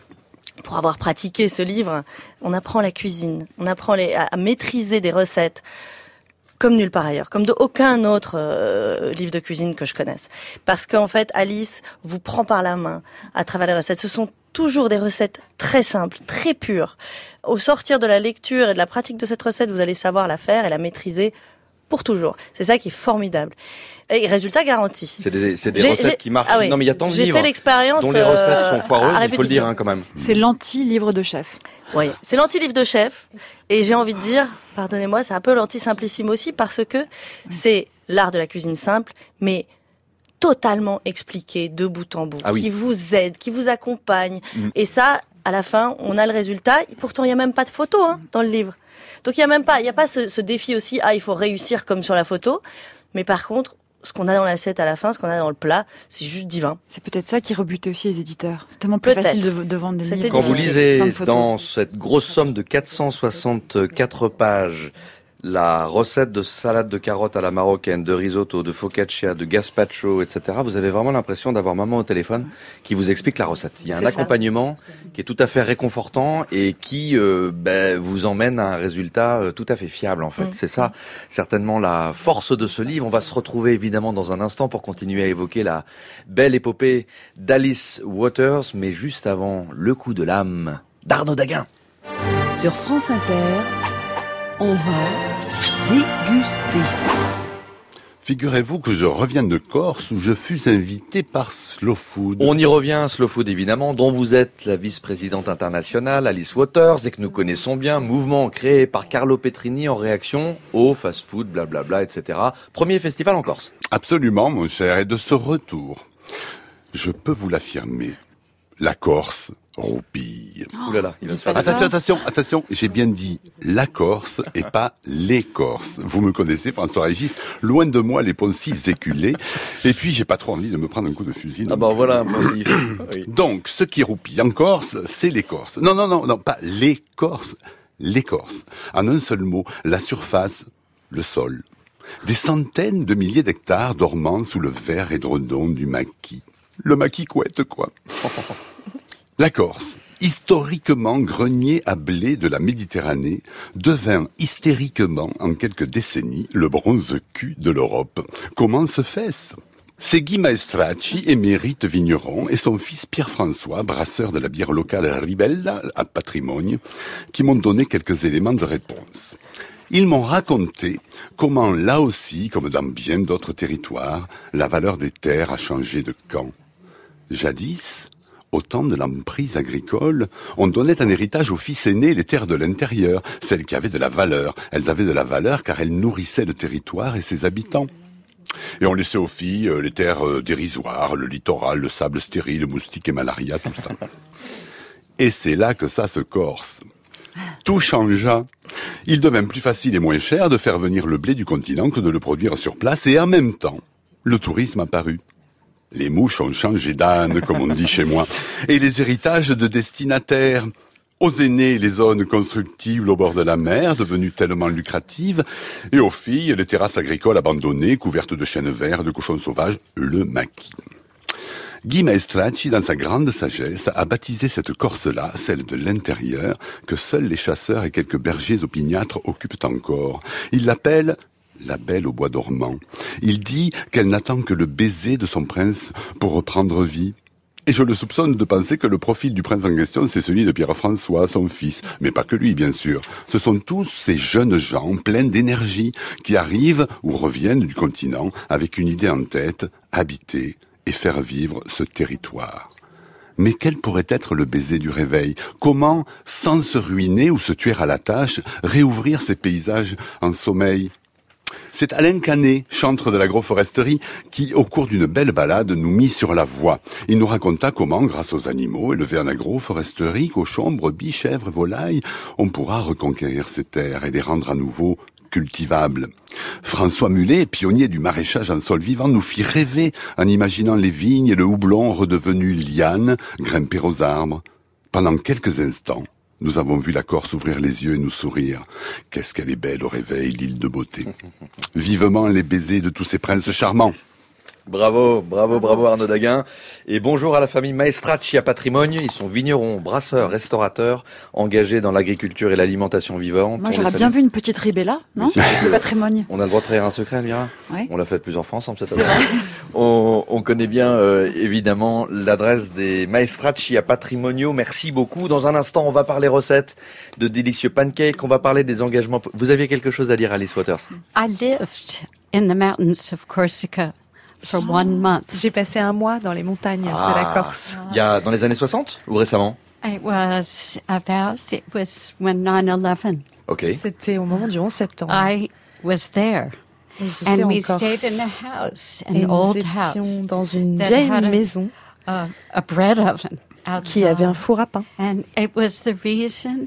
pour avoir pratiqué ce livre, on apprend la cuisine, on apprend les- à, à maîtriser des recettes comme nulle part ailleurs, comme de aucun autre euh, livre de cuisine que je connaisse. Parce qu'en fait, Alice vous prend par la main à travers les recettes. Ce sont toujours des recettes très simples, très pures. Au sortir de la lecture et de la pratique de cette recette, vous allez savoir la faire et la maîtriser pour toujours. C'est ça qui est formidable. Et résultat garanti. C'est des, c'est des J'ai- recettes j'ai- qui marchent. ah oui. non, mais il y a tant de J'ai livres fait l'expérience, dont les recettes euh, sont foireuses, il faut le dire hein, quand même. C'est l'anti-livre de chef. Oui, c'est l'anti-livre de chef. Et j'ai envie de dire, pardonnez-moi, c'est un peu l'anti-simplissime aussi parce que c'est l'art de la cuisine simple, mais totalement expliqué de bout en bout, Ah oui. qui vous aide, qui vous accompagne. Mm. Et ça, à la fin, on a le résultat. Et Pourtant, il n'y a même pas de photo hein, dans le livre. Donc il n'y a même pas, il y a pas ce, ce défi aussi. Ah, il faut réussir comme sur la photo. Mais par contre, ce qu'on a dans l'assiette à la fin, ce qu'on a dans le plat, c'est juste divin. C'est peut-être ça qui rebutait aussi les éditeurs. C'est tellement plus facile de, de vendre des livres. Quand vous lisez dans cette grosse somme de 464 pages la recette de salade de carottes à la marocaine, de risotto, de focaccia, de gazpacho, etc., vous avez vraiment l'impression d'avoir maman au téléphone qui vous explique la recette. Il y a un ça. accompagnement qui est tout à fait réconfortant et qui euh, ben, vous emmène à un résultat euh, tout à fait fiable en fait. Mm. C'est ça certainement la force de ce livre. On va se retrouver évidemment dans un instant pour continuer à évoquer la belle épopée d'Alice Waters, mais juste avant le coup de l'âme d'Arnaud Daguin. Sur France Inter, on va déguster. Figurez-vous que je reviens de Corse où je fus invité par Slow Food. On y revient, Slow Food évidemment, dont vous êtes la vice-présidente internationale, Alice Waters, et que nous connaissons bien, mouvement créé par Carlo Petrini en réaction au fast-food, blablabla, etc. Premier festival en Corse. Absolument, mon cher, et de ce retour, je peux vous l'affirmer, la Corse roupille. Ouh là là, il va se faire Attention, attention, attention, j'ai bien dit la Corse et pas les Corses. Vous me connaissez, François Régis, loin de moi les poncifs éculés. Et puis, j'ai pas trop envie de me prendre un coup de fusil. Ah bah voilà un poncif. Oui. Donc, ce qui roupille en Corse, c'est les Corses. Non, non, non, non, pas les Corses, les Corses. En un seul mot, la surface, le sol. Des centaines de milliers d'hectares dormant sous le vert édredon du maquis. Le maquis couette, quoi. La Corse, historiquement grenier à blé de la Méditerranée, devint hystériquement, en quelques décennies, le bronze-cul de l'Europe. Comment se fait-ce? C'est Guy Maestracci, émérite vigneron, et son fils Pierre-François, brasseur de la bière locale Ribella, à Patrimoine, qui m'ont donné quelques éléments de réponse. Ils m'ont raconté comment, là aussi, comme dans bien d'autres territoires, la valeur des terres a changé de camp. Jadis, au temps de l'emprise agricole, on donnait en héritage aux fils aînés les terres de l'intérieur, celles qui avaient de la valeur. Elles avaient de la valeur car elles nourrissaient le territoire et ses habitants. Et on laissait aux filles euh, les terres euh, dérisoires, le littoral, le sable stérile, moustiques et malaria, tout ça. Et c'est là que ça se corse. Tout changea. Il devint plus facile et moins cher de faire venir le blé du continent que de le produire sur place, et en même temps, le tourisme apparut. Les mouches ont changé d'âne, comme on dit chez moi, et les héritages de destinataires. Aux aînés, les zones constructibles au bord de la mer, devenues tellement lucratives, et aux filles, les terrasses agricoles abandonnées, couvertes de chênes verts, de cochons sauvages, le maquis. Guy Maestracci, dans sa grande sagesse, a baptisé cette Corse-là, celle de l'intérieur, que seuls les chasseurs et quelques bergers opiniâtres occupent encore. Il l'appelle la belle au bois dormant. Il dit qu'elle n'attend que le baiser de son prince pour reprendre vie. Et je le soupçonne de penser que le profil du prince en question, c'est celui de Pierre-François, son fils. Mais pas que lui, bien sûr. Ce sont tous ces jeunes gens pleins d'énergie qui arrivent ou reviennent du continent avec une idée en tête, habiter et faire vivre ce territoire. Mais quel pourrait être le baiser du réveil? Comment, sans se ruiner ou se tuer à la tâche, réouvrir ces paysages en sommeil? C'est Alain Canet, chantre de l'agroforesterie, qui, au cours d'une belle balade, nous mit sur la voie. Il nous raconta comment, grâce aux animaux élevés en agroforesterie, cochons, brebis, chèvres, volailles, on pourra reconquérir ces terres et les rendre à nouveau cultivables. François Mulet, pionnier du maraîchage en sol vivant, nous fit rêver en imaginant les vignes et le houblon redevenus lianes, grimper aux arbres. Pendant quelques instants, nous avons vu la Corse ouvrir les yeux et nous sourire. Qu'est-ce qu'elle est belle au réveil, l'île de beauté. Vivement les baisers de tous ces princes charmants. Bravo, bravo, bravo Arnaud Daguin. Et bonjour à la famille Maestracci à Patrimoine. Ils sont vignerons, brasseurs, restaurateurs, engagés dans l'agriculture et l'alimentation vivante. Moi, On j'aurais bien vu une petite ribella, non Le patrimoine. On a le droit de trahir un secret, Elvira Ouais. On l'a fait plusieurs fois ensemble cette C'est année. On, on connaît bien euh, évidemment l'adresse des Maestracci à Patrimonio. Merci beaucoup. Dans un instant, on va parler recettes de délicieux pancakes. On va parler des engagements. Vous aviez quelque chose à dire, Alice Waters? I lived in the mountains of Corsica for one month. J'ai passé un mois dans les montagnes de la Ah. Corse. Il y a dans les années 60 ou récemment? It was about, it was when 9-11. Ok. C'était au moment du 11 septembre. I was there. Et j'étais And en we Corse. stayed in a house, Et an nous old étions house. dans une that vieille had a- maison a, a bread oven qui avait un outside. four à pain. And it was the reason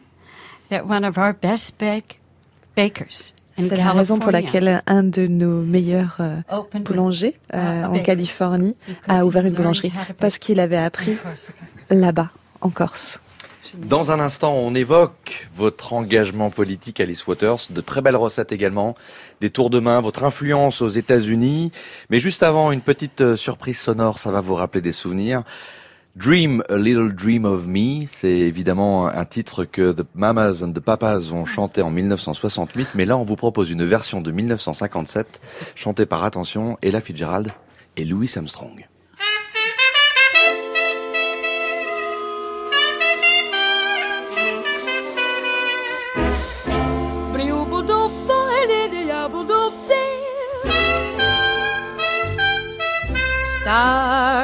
that one of our best bake, bakers C'est la raison pour laquelle un de nos meilleurs euh, boulangers euh, a en Californie a ouvert une boulangerie parce qu'il avait appris là-bas, en Corse. Dans un instant, on évoque votre engagement politique, Alice Waters, de très belles recettes également, des tours de main, votre influence aux États-Unis. Mais juste avant, une petite euh, surprise sonore, ça va vous rappeler des souvenirs. Dream a Little Dream of Me, c'est évidemment un titre que The Mamas and the Papas ont chanté en 1968, mais là on vous propose une version de 1957, chantée par, attention, Ella Fitzgerald et Louis Armstrong.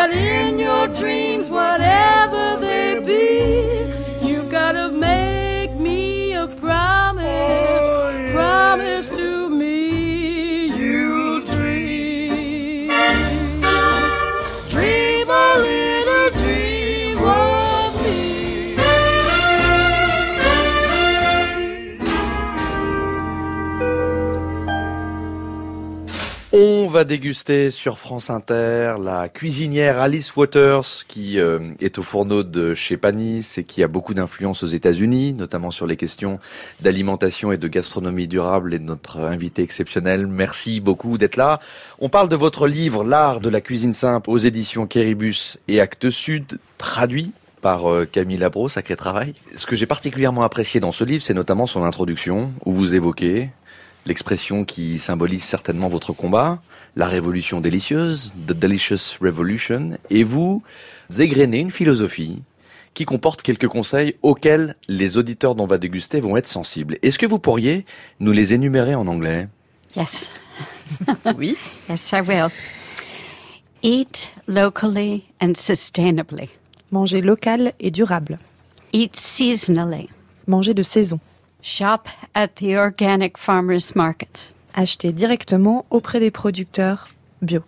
But in your dreams, whatever they be, va déguster sur France Inter la cuisinière Alice Waters qui euh, est au fourneau de chez Panis et qui a beaucoup d'influence aux États-Unis, notamment sur les questions d'alimentation et de gastronomie durable et notre invité exceptionnel. Merci beaucoup d'être là. On parle de votre livre L'art de la cuisine simple aux éditions Kéribus et Actes Sud, traduit par euh, Camille Labro, sacré travail. Ce que j'ai particulièrement apprécié dans ce livre, c'est notamment son introduction où vous évoquez l'expression qui symbolise certainement votre combat, la révolution délicieuse, The Delicious Revolution, et vous égrenez une philosophie qui comporte quelques conseils auxquels les auditeurs dont on va déguster vont être sensibles. Est-ce que vous pourriez nous les énumérer en anglais? Yes. oui. Yes, I will. Eat locally and sustainably. Manger local et durable. Eat seasonally. Manger de saison. Shop at the organic farmers markets. Acheter directement auprès des producteurs bio.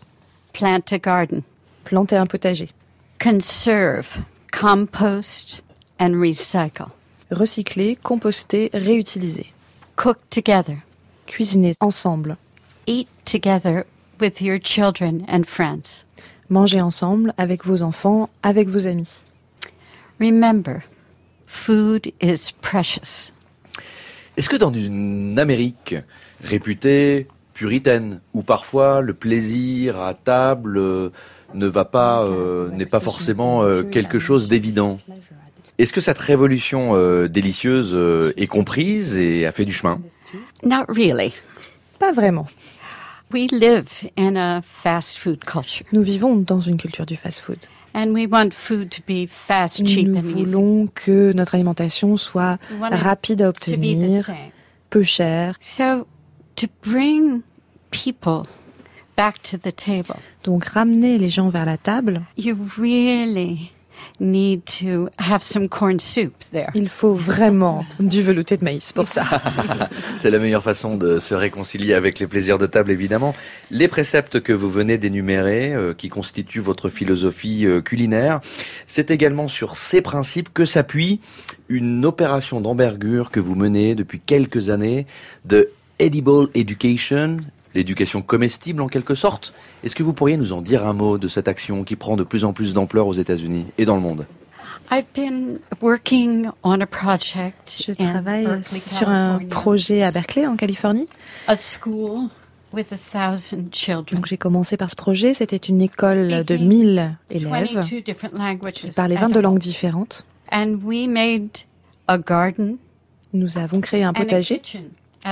Plant a garden. Planter un potager. Conserve, compost, and recycle. Recycler, composter, réutiliser. Cook together. Cuisiner ensemble. Eat together with your children and friends. Manger ensemble avec vos enfants, avec vos amis. Remember, food is precious. Est-ce que dans une Amérique réputée puritaine, où parfois le plaisir à table euh, ne va pas, euh, n'est pas forcément euh, quelque chose d'évident, est-ce que cette révolution euh, délicieuse euh, est comprise et a fait du chemin? Not really. Pas vraiment. We live in a fast food culture. Nous vivons dans une culture du fast-food. And we want food to be fast, cheap, Nous and easy. voulons que notre alimentation soit rapide à obtenir, peu chère. So, to bring people back to the table, Donc ramener les gens vers la table, you really need to have some corn soup there. il faut vraiment du velouté de maïs pour ça. C'est la meilleure façon de se réconcilier avec les plaisirs de table, évidemment. Les préceptes que vous venez d'énumérer, euh, qui constituent votre philosophie euh, culinaire, c'est également sur ces principes que s'appuie une opération d'envergure que vous menez depuis quelques années de Edible Education, l'éducation comestible en quelque sorte. Est-ce que vous pourriez nous en dire un mot de cette action qui prend de plus en plus d'ampleur aux États-Unis et dans le monde? Je travaille sur un projet à Berkeley, en Californie. Donc j'ai commencé par ce projet. C'était une école de 1000 élèves qui parlaient 22 langues différentes. Nous avons créé un potager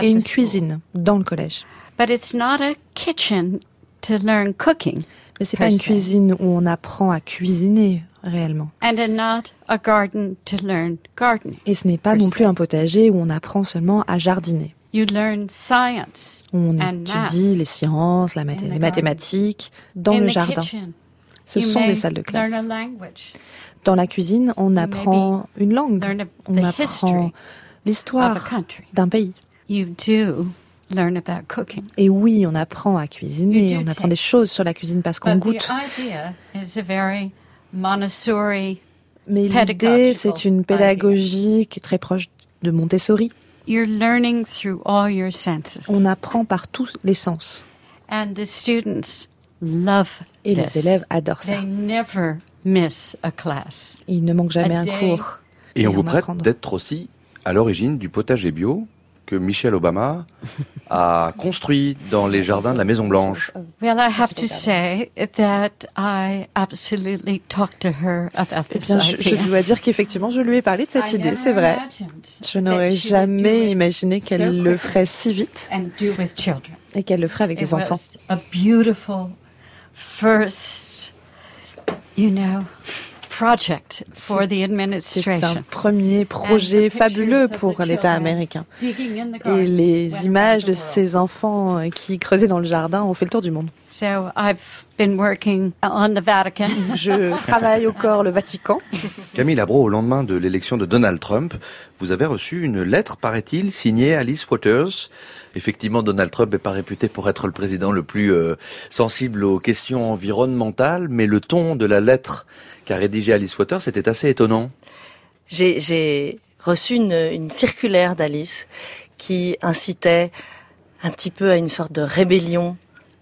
et une cuisine dans le collège. But it's not a kitchen to learn cooking. Mais c'est pas une cuisine où on apprend à cuisiner réellement. And not a garden to learn gardening. Et ce n'est pas non plus un potager où on apprend seulement à jardiner. You learn science on étudie les sciences, la math les mathématiques dans In le jardin. kitchen, Ce sont des salles de classe. learn a language. Dans la cuisine, on apprend une langue, on apprend l'histoire d'un pays. You do learn about cooking. Et oui, on apprend à cuisiner, on apprend des choses sur la cuisine parce qu'on goûte. Mais l'idée, c'est une pédagogie qui est très proche de Montessori. You're learning through all your senses. On apprend par tous les sens. And the students love Et this. les élèves adorent ça. They never miss a class. Il ne manque jamais A un day. cours. Et on Et vous on prête d'être aussi à l'origine du potager bio que Michelle Obama a construit dans les jardins de la Maison Blanche. Well, I have to say that I absolutely talked to her about Eh this bien, je, dois dire qu'effectivement, je lui ai parlé de cette I idée, never c'est vrai. imagined Je n'aurais that she would do jamais it imaginé so qu'elle le quickly ferait si vite and do with children. et qu'elle le ferait avec des enfants. a beautiful first, you know, project for the C'est un administration. premier projet fabuleux pour l'État américain. Et les images de ces enfants euh, qui creusaient dans le jardin ont fait le tour du monde. So I've been working on the Vatican. Je travaille au corps le Vatican. Camille Labro, au lendemain de l'élection de Donald Trump, vous avez reçu une lettre, paraît-il, signée Alice Waters. Effectivement, Donald Trump n'est pas réputé pour être le président le plus euh, sensible aux questions environnementales, mais le ton de la lettre qu'a rédigée Alice Waters était assez étonnant. J'ai- J'ai reçu une, une circulaire d'Alice qui incitait un petit peu à une sorte de rébellion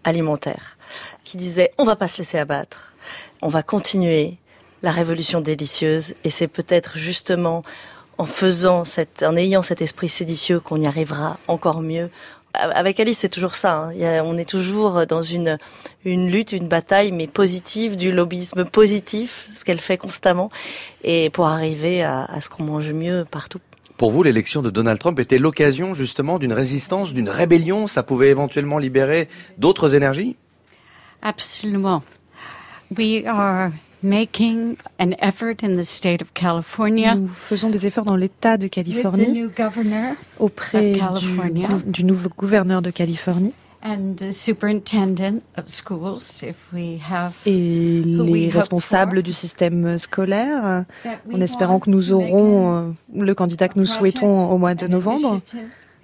alimentaire, qui disait on va pas se laisser abattre, on va continuer la révolution délicieuse et c'est peut-être justement en faisant cette, en ayant cet esprit séditieux qu'on y arrivera encore mieux. Avec Alice, c'est toujours ça. hein. Il y a- on est toujours dans une une lutte, une bataille, mais positive, du lobbyisme positif, ce qu'elle fait constamment, et pour arriver à, à ce qu'on mange mieux partout. Pour vous, l'élection de Donald Trump était l'occasion justement d'une résistance, d'une rébellion? Ça pouvait éventuellement libérer d'autres énergies? Absolument. We are making an effort in the state of California. Nous faisons des efforts dans l'État de with the Californie new governor auprès du, nouveau gouverneur de Californie. And the superintendent of schools, if we have et les responsables du système scolaire, en espérant que nous aurons euh, le candidat que nous souhaitons au mois de novembre.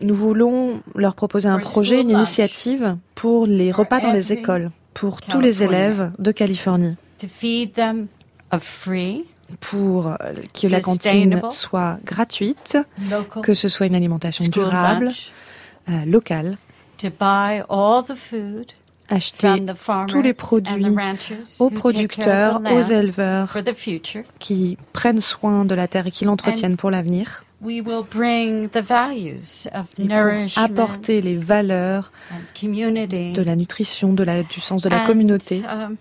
Nous voulons leur proposer un projet, une initiative pour les repas dans les écoles, pour tous les élèves de Californie, to feed them a free pour euh, que la cantine soit gratuite, local. que ce soit une alimentation durable, lunch, euh, locale, to buy all the food acheter from the farmers tous les and produits aux who take care producteurs, of the aux éleveurs for the future. qui prennent soin de la terre et qui l'entretiennent pour l'avenir, We will bring the values of et pour nourishment apporter les valeurs de la nutrition, de la, du sens de la communauté. um.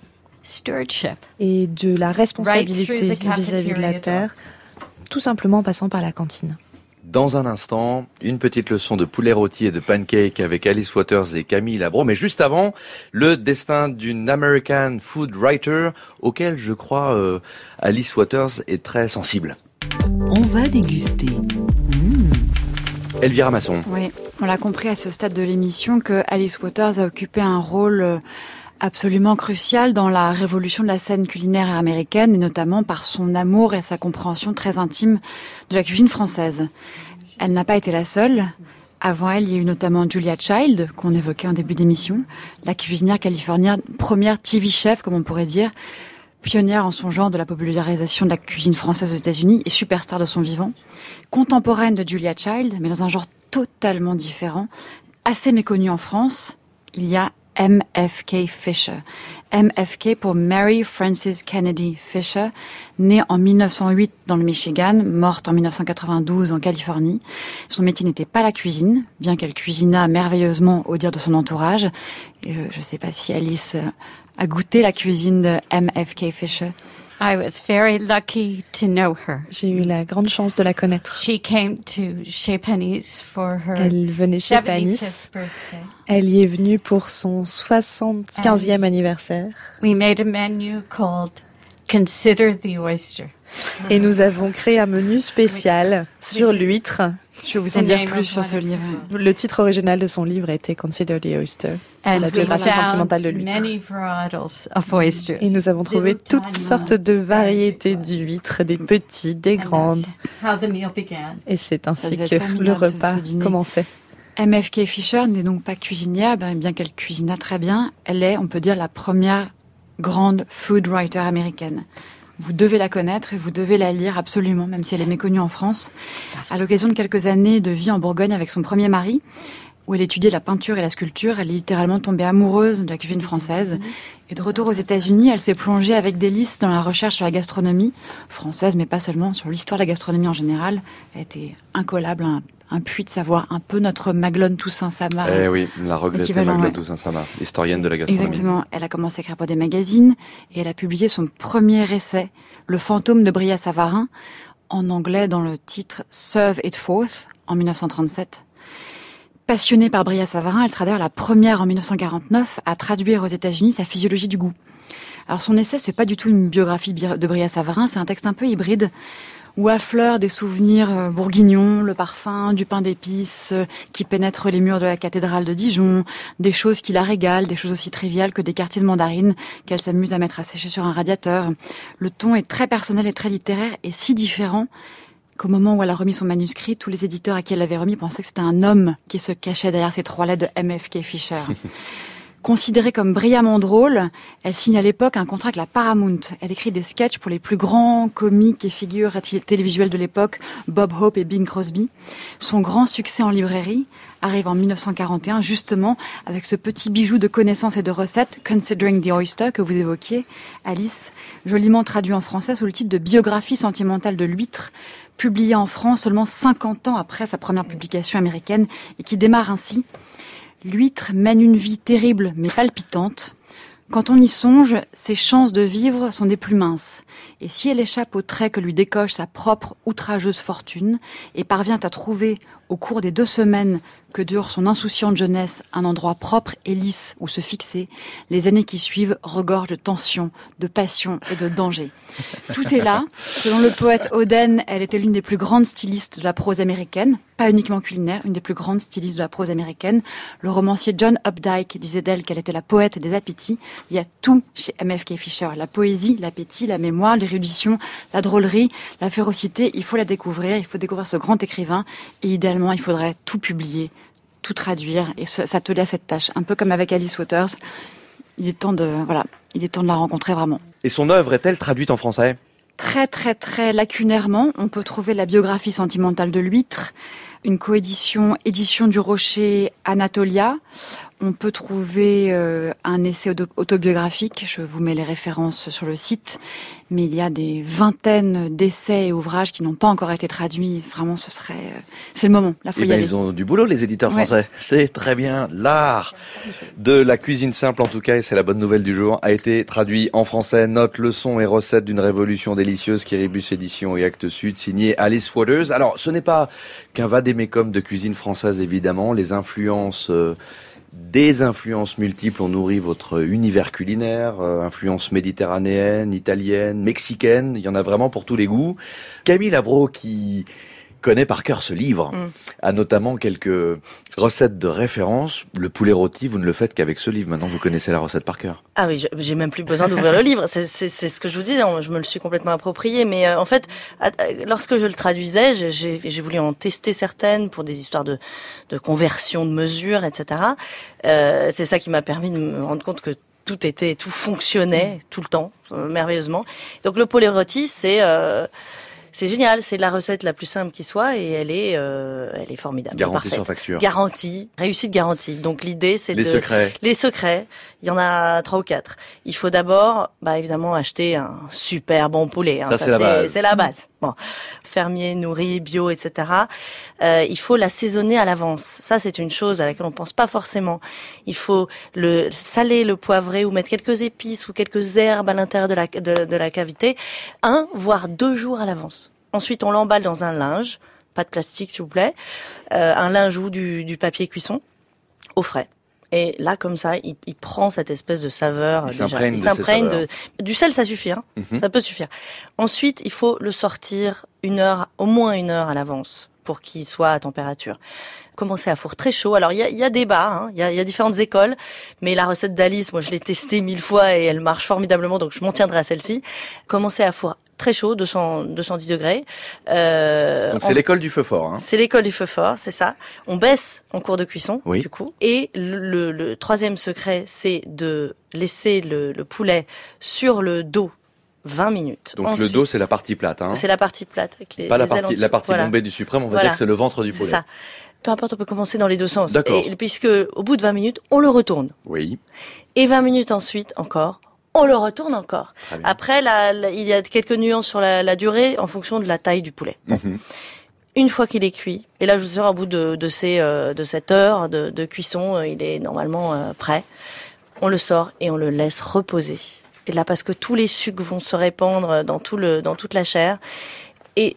Et de la responsabilité vis-à-vis de la terre, tout simplement en passant par la cantine. Dans un instant, une petite leçon de poulet rôti et de pancake avec Alice Waters et Camille Labro. Mais juste avant, le destin d'une American food writer auquel je crois euh, Alice Waters est très sensible. On va déguster. Elvira Masson. Oui, on l'a compris à ce stade de l'émission que Alice Waters a occupé un rôle euh, absolument crucial dans la révolution de la scène culinaire américaine et notamment par son amour et sa compréhension très intime de la cuisine française. Elle n'a pas été la seule. Avant elle, il y a eu notamment Julia Child, qu'on évoquait en début d'émission, la cuisinière californienne, première TV chef, comme on pourrait dire, pionnière en son genre de la popularisation de la cuisine française aux États-Unis et superstar de son vivant, contemporaine de Julia Child, mais dans un genre totalement différent, assez méconnu en France il y a MFK Fisher. MFK pour Mary Frances Kennedy Fisher, née en 1908 dans le Michigan, morte en 1992 en Californie. Son métier n'était pas la cuisine, bien qu'elle cuisina merveilleusement au dire de son entourage. Je ne sais pas si Alice a goûté la cuisine de MFK Fisher. I was very lucky to know her. J'ai eu la grande chance de la connaître. She came to Chez for her Elle venait chez Panisse. Elle y est venue pour son 75e anniversaire. We made a menu called Consider the Oyster. Et nous avons créé un menu spécial sur l'huître. Je vais vous en dire plus sur ce livre. Le titre original de son livre était Consider the Oyster, la biographie sentimentale de l'huître. Et nous avons trouvé toutes sortes de variétés d'huîtres, des petites, des grandes. Et c'est ainsi que le repas commençait. MFK Fisher n'est donc pas cuisinière, ben, bien qu'elle cuisina très bien. Elle est, on peut dire, la première grande food writer américaine. Vous devez la connaître et vous devez la lire absolument, même si elle est méconnue en France. À l'occasion de quelques années de vie en Bourgogne avec son premier mari, où elle étudiait la peinture et la sculpture, elle est littéralement tombée amoureuse de la cuisine française. Et de retour aux États-Unis, elle s'est plongée avec délice dans la recherche sur la gastronomie française, mais pas seulement, sur l'histoire de la gastronomie en général. Elle été incollable, un un puits de savoir, un peu notre Maglone Toussaint Samar. Eh oui, la regrettée Maglone Toussaint Samar, historienne de la gastronomie. Exactement. Elle a commencé à écrire pour des magazines et elle a publié son premier essai, Le fantôme de Bria Savarin, en anglais dans le titre Serve It Forth, en 1937. Passionnée par Bria Savarin, elle sera d'ailleurs la première en 1949 à traduire aux États-Unis sa physiologie du goût. Alors son essai, c'est pas du tout une biographie de Bria Savarin, c'est un texte un peu hybride où affleurent des souvenirs euh, bourguignons, le parfum du pain d'épices euh, qui pénètre les murs de la cathédrale de Dijon, des choses qui la régalent, des choses aussi triviales que des quartiers de mandarine qu'elle s'amuse à mettre à sécher sur un radiateur. Le ton est très personnel et très littéraire et si différent qu'au moment où elle a remis son manuscrit, tous les éditeurs à qui elle l'avait remis pensaient que c'était un homme qui se cachait derrière ces trois lettres de MFK Fisher. Considérée comme brillamment drôle, elle signe à l'époque un contrat avec la Paramount. Elle écrit des sketchs pour les plus grands comiques et figures télévisuelles de l'époque, Bob Hope et Bing Crosby. Son grand succès en librairie arrive en 1941, justement, avec ce petit bijou de connaissances et de recettes, Considering the Oyster, que vous évoquiez, Alice, joliment traduit en français sous le titre de Biographie sentimentale de l'huître, publié en France seulement 50 ans après sa première publication américaine, et qui démarre ainsi L'huître mène une vie terrible mais palpitante. Quand on y songe, ses chances de vivre sont des plus minces. Et si elle échappe au trait que lui décoche sa propre outrageuse fortune et parvient à trouver au cours des deux semaines que dure son insouciante jeunesse un endroit propre et lisse où se fixer, les années qui suivent regorgent de tension, de passion et de danger. Tout est là. Selon le poète Oden, elle était l'une des plus grandes stylistes de la prose américaine, pas uniquement culinaire, une des plus grandes stylistes de la prose américaine. Le romancier John Updike disait d'elle qu'elle était la poète des appétits. Il y a tout chez MFK Fisher. La poésie, l'appétit, la mémoire, l'érudition, la drôlerie, la férocité. Il faut la découvrir. Il faut découvrir ce grand écrivain. Et idéalement, il faudrait tout publier, tout traduire et s'atteler à cette tâche. Un peu comme avec Alice Waters. Il est temps de, voilà, il est temps de la rencontrer vraiment. Et son œuvre est-elle traduite en français? Très, très, très lacunairement. On peut trouver la biographie sentimentale de l'huître, une coédition édition du Rocher Anatolia. On peut trouver euh, un essai autobiographique, je vous mets les références sur le site, mais il y a des vingtaines d'essais et ouvrages qui n'ont pas encore été traduits. Vraiment, ce serait, euh, c'est le moment. La eh ben, ils ont du boulot, les éditeurs français. C'est très bien. L'art de la cuisine simple, en tout cas, et c'est la bonne nouvelle du jour, a été traduit en français. Notes, leçons et recettes d'une révolution délicieuse, Kiribus Édition et Actes Sud, signé Alice Waters. Alors, ce n'est pas qu'un vadémécum de cuisine française, évidemment. Les influences euh, des influences multiples ont nourri votre univers culinaire, euh, influences méditerranéennes, italiennes, mexicaines, il y en a vraiment pour tous les goûts. Camille Labro qui connaît par cœur ce livre, mm. a notamment quelques recettes de référence. Le poulet rôti, vous ne le faites qu'avec ce livre. Maintenant, vous connaissez la recette par cœur. Ah oui, j'ai même plus besoin d'ouvrir le livre. C'est ce que je vous dis, je me le suis complètement approprié. Mais euh, en fait, lorsque je le traduisais, j'ai voulu en tester certaines pour des histoires de, de conversion de mesures, etc. Euh, c'est ça qui m'a permis de me rendre compte que tout était, tout fonctionnait tout le temps, euh, merveilleusement. Donc le poulet rôti, c'est... C'est génial, c'est la recette la plus simple qui soit et elle est, euh, elle est formidable. Garantie sans facture. Garantie, réussite garantie. Donc l'idée, c'est les secrets. Les secrets. Il y en a trois ou quatre. Il faut d'abord, bah évidemment, acheter un super bon poulet. Hein. Ça, c'est la base. C'est la base. Bon, fermier, nourri, bio, etc. Euh, il faut l'assaisonner à l'avance. Ça, c'est une chose à laquelle on pense pas forcément. Il faut le saler, le poivrer ou mettre quelques épices ou quelques herbes à l'intérieur de la, de, de la cavité. Un, voire deux jours à l'avance. Ensuite, on l'emballe dans un linge, pas de plastique s'il vous plaît, euh, un linge ou du, du papier cuisson, au frais. Et là, comme ça, il, il prend cette espèce de saveur. Il s'imprègne de, Du sel, ça suffit. Hein mhm. Ça peut suffire. Ensuite, il faut le sortir une heure, au moins une heure à l'avance pour qu'il soit à température. Commencer à four très chaud. Alors il y a, y a débat, hein. il y, a, y, a, différentes écoles, mais la recette d'Alice, moi je l'ai testée mille fois et elle marche formidablement, donc je m'en tiendrai à celle-ci. Commencer à four très chaud, 200, 210 degrés. Euh, Donc c'est l'école du feu fort. Hein. C'est l'école du feu fort, c'est ça. On baisse en cours de cuisson, oui. du coup. Et le, le, troisième secret, c'est de laisser le, le, poulet sur le dos 20 minutes. Donc le dos, c'est la partie plate. Hein. C'est la partie plate. Avec les, Pas la partie, la partie bombée du suprême, on va dire que c'est le ventre du poulet. ça. Peu importe, on peut commencer dans les deux sens. D'accord. Puisque au bout de 20 minutes, on le retourne. Oui. Et 20 minutes ensuite, encore, on le retourne encore. Après, il y a quelques nuances sur la, durée en fonction de la taille du poulet. Mhm. Une fois qu'il est cuit, et là je vous sors au bout de, de, ces, euh, de cette heure de, cuisson, euh, il est normalement euh, prêt. On le sort et on le laisse reposer. Et là, parce que tous les sucres vont se répandre dans, tout le, dans toute la chair. Et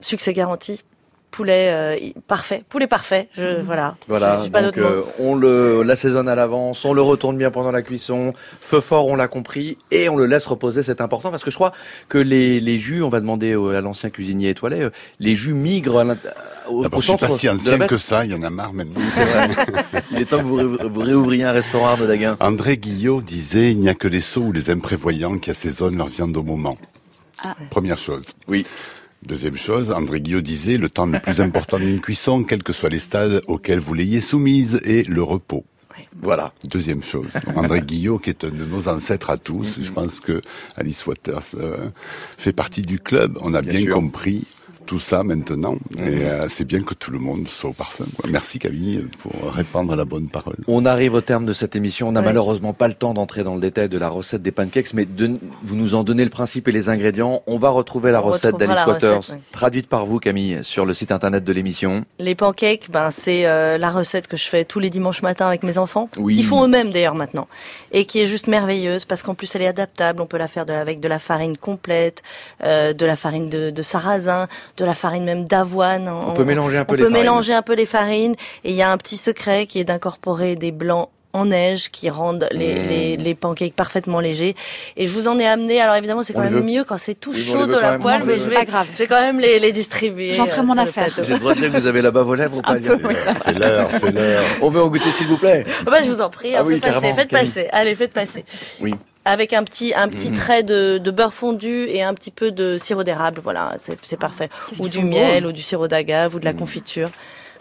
succès garanti, poulet euh, parfait, poulet parfait. Je, mhm. voilà. Voilà. donc euh, on le l'assaisonne à l'avance, on le retourne bien pendant la cuisson. Feu fort, on l'a compris, et on le laisse reposer. C'est important parce que je crois que les, les jus, on va demander à l'ancien cuisinier étoilé, euh, les jus migrent à au, au centre. Je suis pas si ancien que ça. Il y en a marre maintenant. il est temps que vous, vous réouvriez un restaurant de Daguin. André Guillot disait il n'y a que les sots ou les imprévoyants qui assaisonnent leur viande au moment. Ah. Première chose. Oui. Deuxième chose, André Guillot disait, le temps le plus important d'une cuisson, quels que soient les stades auxquels vous l'ayez soumise, est le repos. Voilà. Deuxième chose. André Guillot, qui est un de nos ancêtres à tous, je pense que Alice Waters euh, fait partie du club. On a bien, compris tout ça maintenant. Et euh, c'est bien que tout le monde soit au parfum. Merci Camille pour répandre la bonne parole. On arrive au terme de cette émission. On n'a malheureusement pas le temps d'entrer dans le détail de la recette des pancakes, mais vous nous en donnez le principe et les ingrédients. On va retrouver la recette d'Alice Waters, traduite par vous Camille, sur le site internet de l'émission. Les pancakes, ben, c'est euh, la recette que je fais tous les dimanches matins avec mes enfants, oui. qui font eux-mêmes d'ailleurs maintenant, et qui est juste merveilleuse parce qu'en plus elle est adaptable. On peut la faire de, avec de la farine complète, euh, de la farine de, de sarrasin, de la farine même d'avoine. On, peut mélanger un peu les farines. On peut mélanger un peu les farines. Et il y a un petit secret qui est d'incorporer des blancs en neige qui rendent les, mmh. les, les, pancakes parfaitement légers. Et je vous en ai amené. Alors évidemment, c'est quand même mieux quand c'est tout chaud de la poêle, mais je vais, je vais quand même les, les distribuer. J'en ferai mon euh, affaire. J'ai le droit de dire que vous avez la bave aux lèvres ou pas C'est l'heure, c'est l'heure. On veut en goûter s'il vous plaît. Ah bah, je vous en prie. Ah oui, faites passer, faites passer. Allez, faites passer. Oui avec un petit un petit mmh. trait de, de, beurre fondu et un petit peu de sirop d'érable, voilà, c'est parfait. Ou du miel, ou du sirop d'agave, ou de la mmh. confiture.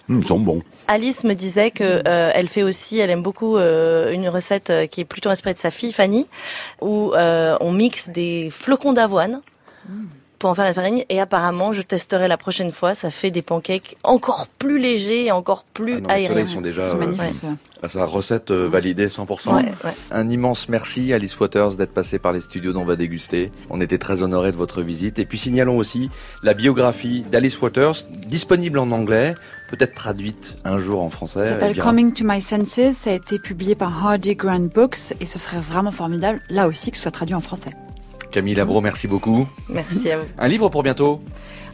Mmh, ils sont bons. Alice me disait que euh, elle fait aussi, elle aime beaucoup euh, une recette euh, qui est plutôt inspirée de sa fille Fanny, où on mixe des flocons d'avoine pour en faire la farine. Et apparemment, je testerai la prochaine fois. Ça fait des pancakes encore plus légers et encore plus ah aériens. Ils sont déjà euh, à sa recette euh, validée 100%. Un immense merci Alice Waters d'être passée par les studios dont on va déguster. On était très honorés de votre visite. Et puis signalons aussi la biographie d'Alice Waters, disponible en anglais, peut-être traduite un jour en français. Ça s'appelle Coming to My Senses. Ça a été publié par Hardy Grand Books et ce serait vraiment formidable, là aussi, que ce soit traduit en français. Camille Labro, merci beaucoup. Merci à vous. Un livre pour bientôt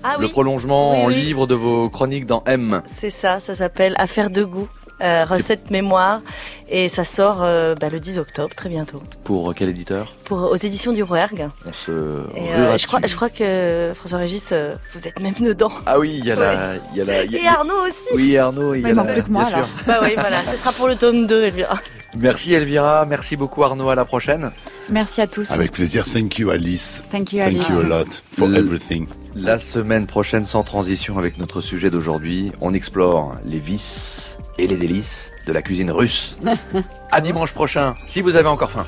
ah, Le prolongement en livre de vos chroniques dans M. C'est ça, ça s'appelle Affaire de goût. Euh, recette mémoire et ça sort euh, bah, le 10 octobre très bientôt. Pour quel éditeur? Pour aux éditions du Rouergue. On se euh, je crois je crois que François Régis vous êtes même dedans. Ah oui, il y a la il y a la Et Arnaud aussi. Oui, Arnaud, il, y a manque plus que moi alors. Bah oui, voilà, ce sera pour le tome 2 Elvira. Merci Elvira, merci beaucoup Arnaud, à la prochaine. Merci à tous. Avec plaisir, thank you Alice. Thank you Alice. Thank you a lot for everything. La semaine prochaine, sans transition avec notre sujet d'aujourd'hui, on explore les vices et les délices de la cuisine russe. à dimanche prochain, si vous avez encore faim.